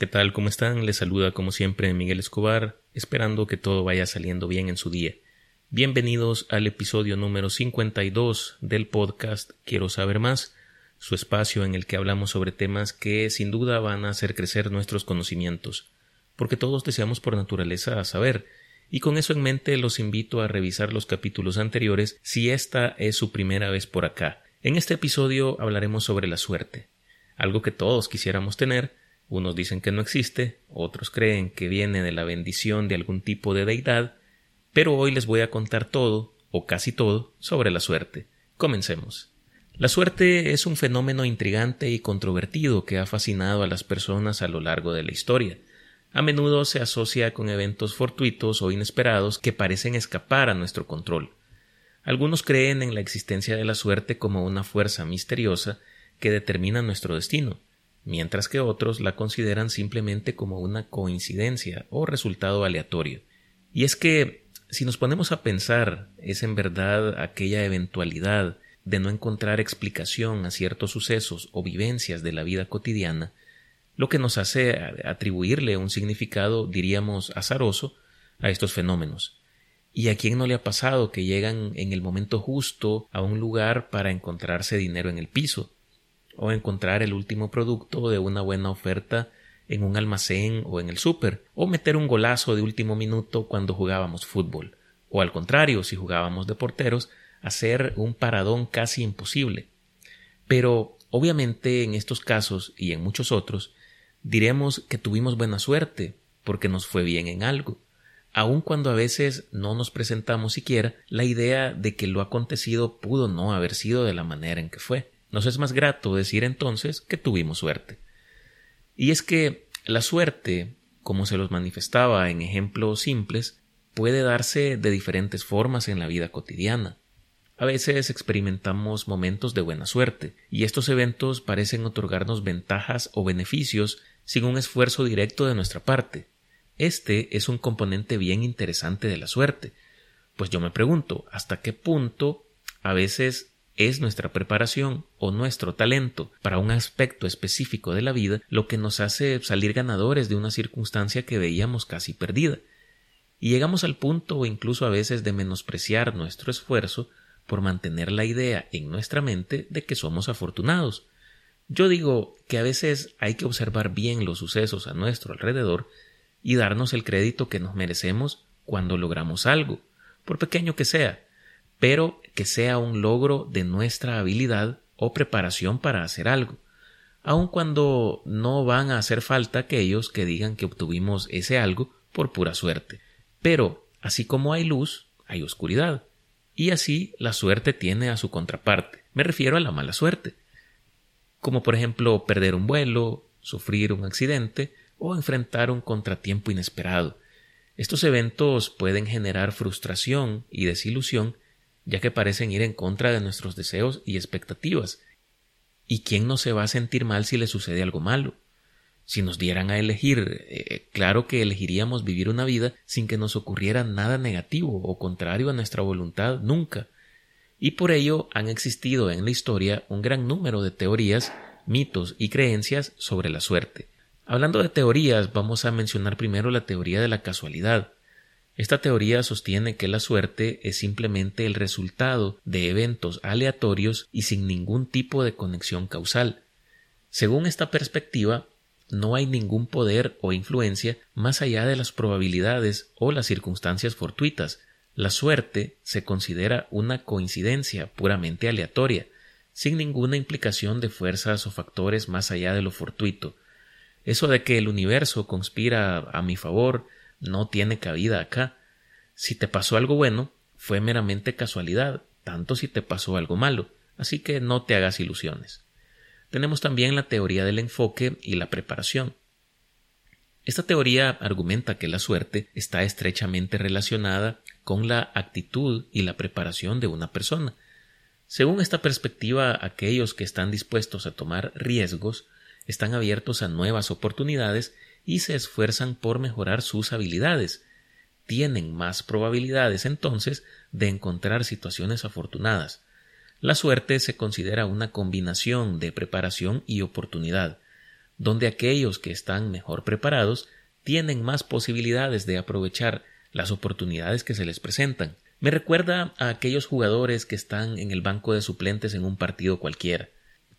¿Qué tal? ¿Cómo están? Les saluda como siempre Miguel Escobar, esperando que todo vaya saliendo bien en su día. Bienvenidos al episodio número 52 del podcast Quiero saber más, su espacio en el que hablamos sobre temas que sin duda van a hacer crecer nuestros conocimientos, porque todos deseamos por naturaleza saber, y con eso en mente los invito a revisar los capítulos anteriores si esta es su primera vez por acá. En este episodio hablaremos sobre la suerte, algo que todos quisiéramos tener, unos dicen que no existe, otros creen que viene de la bendición de algún tipo de deidad, pero hoy les voy a contar todo, o casi todo, sobre la suerte. Comencemos. La suerte es un fenómeno intrigante y controvertido que ha fascinado a las personas a lo largo de la historia. A menudo se asocia con eventos fortuitos o inesperados que parecen escapar a nuestro control. Algunos creen en la existencia de la suerte como una fuerza misteriosa que determina nuestro destino, mientras que otros la consideran simplemente como una coincidencia o resultado aleatorio. Y es que, si nos ponemos a pensar, es en verdad aquella eventualidad de no encontrar explicación a ciertos sucesos o vivencias de la vida cotidiana, lo que nos hace atribuirle un significado, diríamos, azaroso a estos fenómenos. ¿Y a quién no le ha pasado que llegan en el momento justo a un lugar para encontrarse dinero en el piso, o encontrar el último producto de una buena oferta en un almacén o en el súper, o meter un golazo de último minuto cuando jugábamos fútbol, o al contrario, si jugábamos de porteros, hacer un paradón casi imposible. Pero, obviamente, en estos casos y en muchos otros, diremos que tuvimos buena suerte, porque nos fue bien en algo, aun cuando a veces no nos presentamos siquiera la idea de que lo acontecido pudo no haber sido de la manera en que fue. Nos es más grato decir entonces que tuvimos suerte. Y es que la suerte, como se los manifestaba en ejemplos simples, puede darse de diferentes formas en la vida cotidiana. A veces experimentamos momentos de buena suerte, y estos eventos parecen otorgarnos ventajas o beneficios sin un esfuerzo directo de nuestra parte. Este es un componente bien interesante de la suerte, pues yo me pregunto hasta qué punto a veces es nuestra preparación o nuestro talento para un aspecto específico de la vida lo que nos hace salir ganadores de una circunstancia que veíamos casi perdida. Y llegamos al punto o incluso a veces de menospreciar nuestro esfuerzo por mantener la idea en nuestra mente de que somos afortunados. Yo digo que a veces hay que observar bien los sucesos a nuestro alrededor y darnos el crédito que nos merecemos cuando logramos algo, por pequeño que sea, pero que sea un logro de nuestra habilidad o preparación para hacer algo, aun cuando no van a hacer falta aquellos que digan que obtuvimos ese algo por pura suerte. Pero, así como hay luz, hay oscuridad, y así la suerte tiene a su contraparte. Me refiero a la mala suerte, como por ejemplo perder un vuelo, sufrir un accidente o enfrentar un contratiempo inesperado. Estos eventos pueden generar frustración y desilusión ya que parecen ir en contra de nuestros deseos y expectativas. ¿Y quién no se va a sentir mal si le sucede algo malo? Si nos dieran a elegir, eh, claro que elegiríamos vivir una vida sin que nos ocurriera nada negativo o contrario a nuestra voluntad nunca. Y por ello han existido en la historia un gran número de teorías, mitos y creencias sobre la suerte. Hablando de teorías, vamos a mencionar primero la teoría de la casualidad, esta teoría sostiene que la suerte es simplemente el resultado de eventos aleatorios y sin ningún tipo de conexión causal. Según esta perspectiva, no hay ningún poder o influencia más allá de las probabilidades o las circunstancias fortuitas. La suerte se considera una coincidencia puramente aleatoria, sin ninguna implicación de fuerzas o factores más allá de lo fortuito. Eso de que el universo conspira a mi favor no tiene cabida acá. Si te pasó algo bueno, fue meramente casualidad, tanto si te pasó algo malo, así que no te hagas ilusiones. Tenemos también la teoría del enfoque y la preparación. Esta teoría argumenta que la suerte está estrechamente relacionada con la actitud y la preparación de una persona. Según esta perspectiva, aquellos que están dispuestos a tomar riesgos están abiertos a nuevas oportunidades y se esfuerzan por mejorar sus habilidades. Tienen más probabilidades entonces de encontrar situaciones afortunadas. La suerte se considera una combinación de preparación y oportunidad. donde aquellos que están mejor preparados tienen más posibilidades de aprovechar las oportunidades que se les presentan. Me recuerda a aquellos jugadores que están en el banco de suplentes en un partido cualquiera.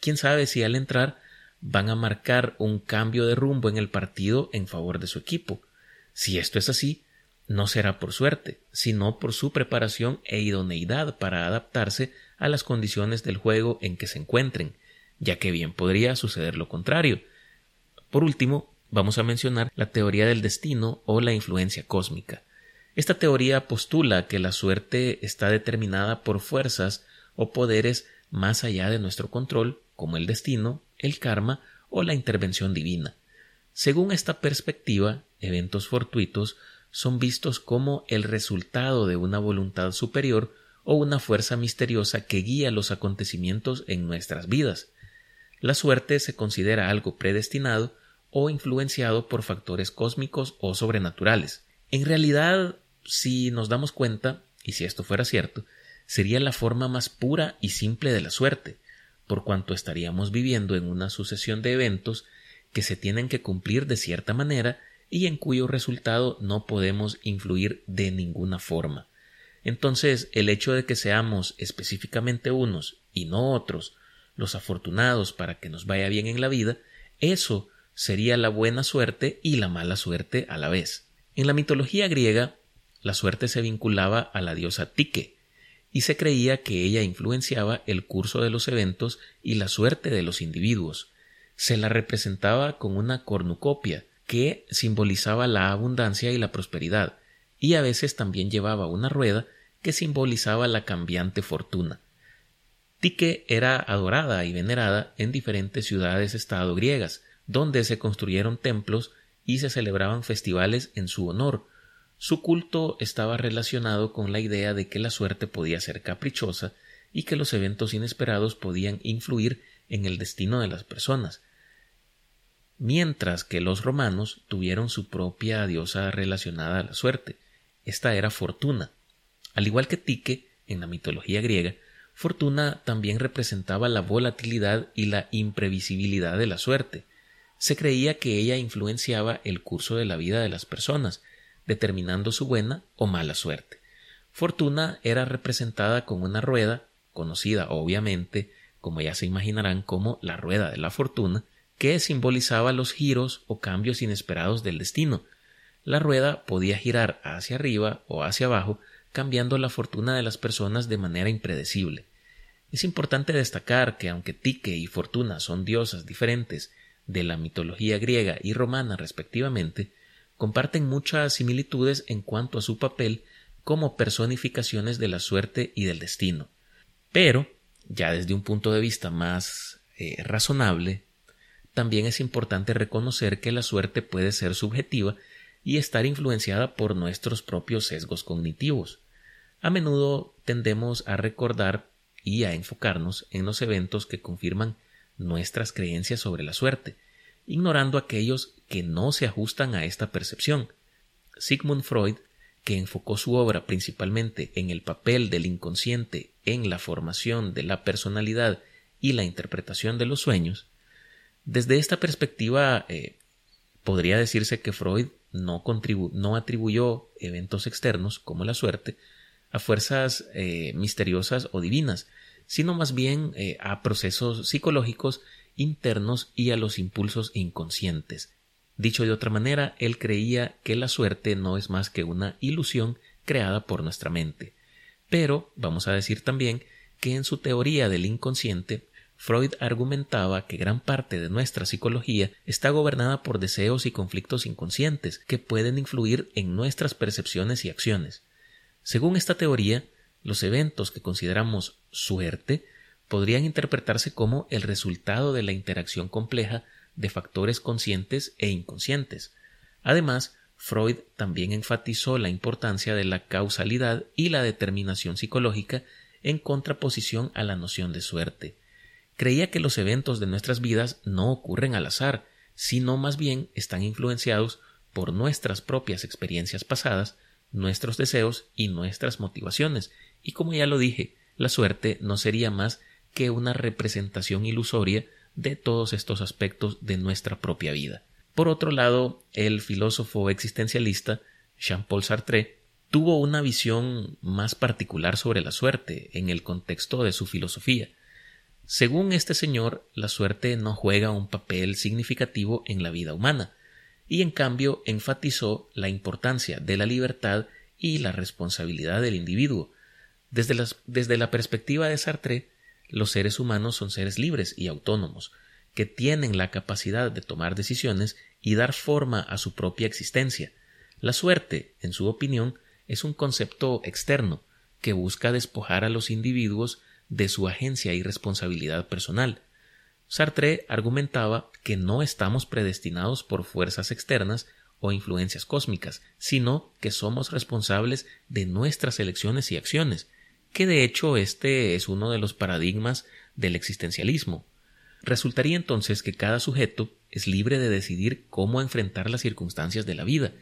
Quién sabe si al entrar van a marcar un cambio de rumbo en el partido en favor de su equipo. Si esto es así, no será por suerte, sino por su preparación e idoneidad para adaptarse a las condiciones del juego en que se encuentren, ya que bien podría suceder lo contrario. Por último, vamos a mencionar la teoría del destino o la influencia cósmica. Esta teoría postula que la suerte está determinada por fuerzas o poderes más allá de nuestro control, como el destino, el karma o la intervención divina. Según esta perspectiva, eventos fortuitos son vistos como el resultado de una voluntad superior o una fuerza misteriosa que guía los acontecimientos en nuestras vidas. La suerte se considera algo predestinado o influenciado por factores cósmicos o sobrenaturales. En realidad, si nos damos cuenta, y si esto fuera cierto, sería la forma más pura y simple de la suerte, por cuanto estaríamos viviendo en una sucesión de eventos que se tienen que cumplir de cierta manera y en cuyo resultado no podemos influir de ninguna forma. Entonces, el hecho de que seamos específicamente unos y no otros los afortunados para que nos vaya bien en la vida, eso sería la buena suerte y la mala suerte a la vez. En la mitología griega, la suerte se vinculaba a la diosa Tique, y se creía que ella influenciaba el curso de los eventos y la suerte de los individuos. Se la representaba con una cornucopia, que simbolizaba la abundancia y la prosperidad, y a veces también llevaba una rueda que simbolizaba la cambiante fortuna. Tique era adorada y venerada en diferentes ciudades-estado griegas, donde se construyeron templos y se celebraban festivales en su honor. Su culto estaba relacionado con la idea de que la suerte podía ser caprichosa y que los eventos inesperados podían influir en el destino de las personas, mientras que los romanos tuvieron su propia diosa relacionada a la suerte. Esta era Fortuna. Al igual que Tique, en la mitología griega, Fortuna también representaba la volatilidad y la imprevisibilidad de la suerte. Se creía que ella influenciaba el curso de la vida de las personas, determinando su buena o mala suerte. Fortuna era representada con una rueda, conocida obviamente, como ya se imaginarán, como la rueda de la fortuna, que simbolizaba los giros o cambios inesperados del destino. La rueda podía girar hacia arriba o hacia abajo, cambiando la fortuna de las personas de manera impredecible. Es importante destacar que aunque Tique y Fortuna son diosas diferentes de la mitología griega y romana respectivamente, comparten muchas similitudes en cuanto a su papel como personificaciones de la suerte y del destino. Pero, ya desde un punto de vista más eh, razonable, también es importante reconocer que la suerte puede ser subjetiva y estar influenciada por nuestros propios sesgos cognitivos. A menudo tendemos a recordar y a enfocarnos en los eventos que confirman nuestras creencias sobre la suerte, ignorando aquellos que no se ajustan a esta percepción. Sigmund Freud, que enfocó su obra principalmente en el papel del inconsciente en la formación de la personalidad y la interpretación de los sueños, desde esta perspectiva, eh, podría decirse que Freud no, no, atribuyó eventos externos, como la suerte, a fuerzas eh, misteriosas o divinas, sino más bien eh, a procesos psicológicos internos y a los impulsos inconscientes. Dicho de otra manera, él creía que la suerte no es más que una ilusión creada por nuestra mente. Pero vamos a decir también que en su teoría del inconsciente Freud argumentaba que gran parte de nuestra psicología está gobernada por deseos y conflictos inconscientes que pueden influir en nuestras percepciones y acciones. Según esta teoría, los eventos que consideramos suerte podrían interpretarse como el resultado de la interacción compleja de factores conscientes e inconscientes. Además, Freud también enfatizó la importancia de la causalidad y la determinación psicológica en contraposición a la noción de suerte creía que los eventos de nuestras vidas no ocurren al azar, sino más bien están influenciados por nuestras propias experiencias pasadas, nuestros deseos y nuestras motivaciones, y como ya lo dije, la suerte no sería más que una representación ilusoria de todos estos aspectos de nuestra propia vida. Por otro lado, el filósofo existencialista Jean-Paul Sartre tuvo una visión más particular sobre la suerte en el contexto de su filosofía. Según este señor, la suerte no juega un papel significativo en la vida humana, y en cambio enfatizó la importancia de la libertad y la responsabilidad del individuo. Desde, desde la perspectiva de Sartre, los seres humanos son seres libres y autónomos, que tienen la capacidad de tomar decisiones y dar forma a su propia existencia. La suerte, en su opinión, es un concepto externo que busca despojar a los individuos de su agencia y responsabilidad personal. Sartre argumentaba que no estamos predestinados por fuerzas externas o influencias cósmicas, sino que somos responsables de nuestras elecciones y acciones, que de hecho este es uno de los paradigmas del existencialismo. Resultaría entonces que cada sujeto es libre de decidir cómo enfrentar las circunstancias de la vida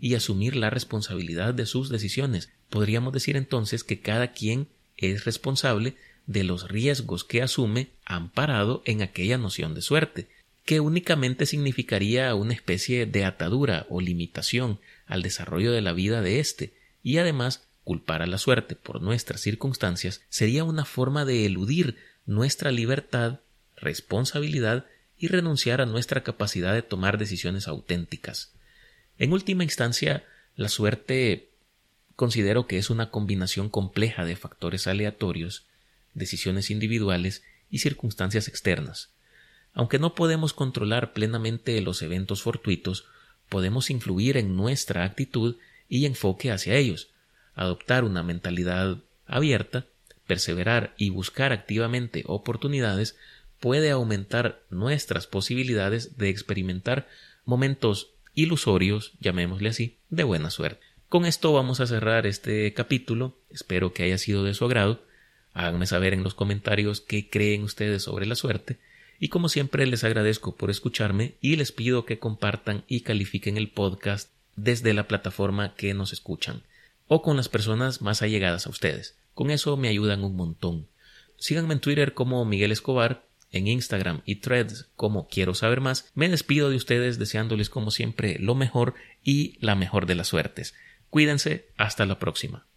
y asumir la responsabilidad de sus decisiones. Podríamos decir entonces que cada quien es responsable de los riesgos que asume amparado en aquella noción de suerte, que únicamente significaría una especie de atadura o limitación al desarrollo de la vida de éste, y además culpar a la suerte por nuestras circunstancias sería una forma de eludir nuestra libertad, responsabilidad y renunciar a nuestra capacidad de tomar decisiones auténticas. En última instancia, la suerte considero que es una combinación compleja de factores aleatorios, decisiones individuales y circunstancias externas. Aunque no podemos controlar plenamente los eventos fortuitos, podemos influir en nuestra actitud y enfoque hacia ellos, adoptar una mentalidad abierta, perseverar y buscar activamente oportunidades puede aumentar nuestras posibilidades de experimentar momentos ilusorios, llamémosle así, de buena suerte. Con esto vamos a cerrar este capítulo, espero que haya sido de su agrado, háganme saber en los comentarios qué creen ustedes sobre la suerte, y como siempre les agradezco por escucharme y les pido que compartan y califiquen el podcast desde la plataforma que nos escuchan, o con las personas más allegadas a ustedes. Con eso me ayudan un montón. Síganme en Twitter como Miguel Escobar en Instagram y threads como quiero saber más, me despido de ustedes deseándoles como siempre lo mejor y la mejor de las suertes. Cuídense, hasta la próxima.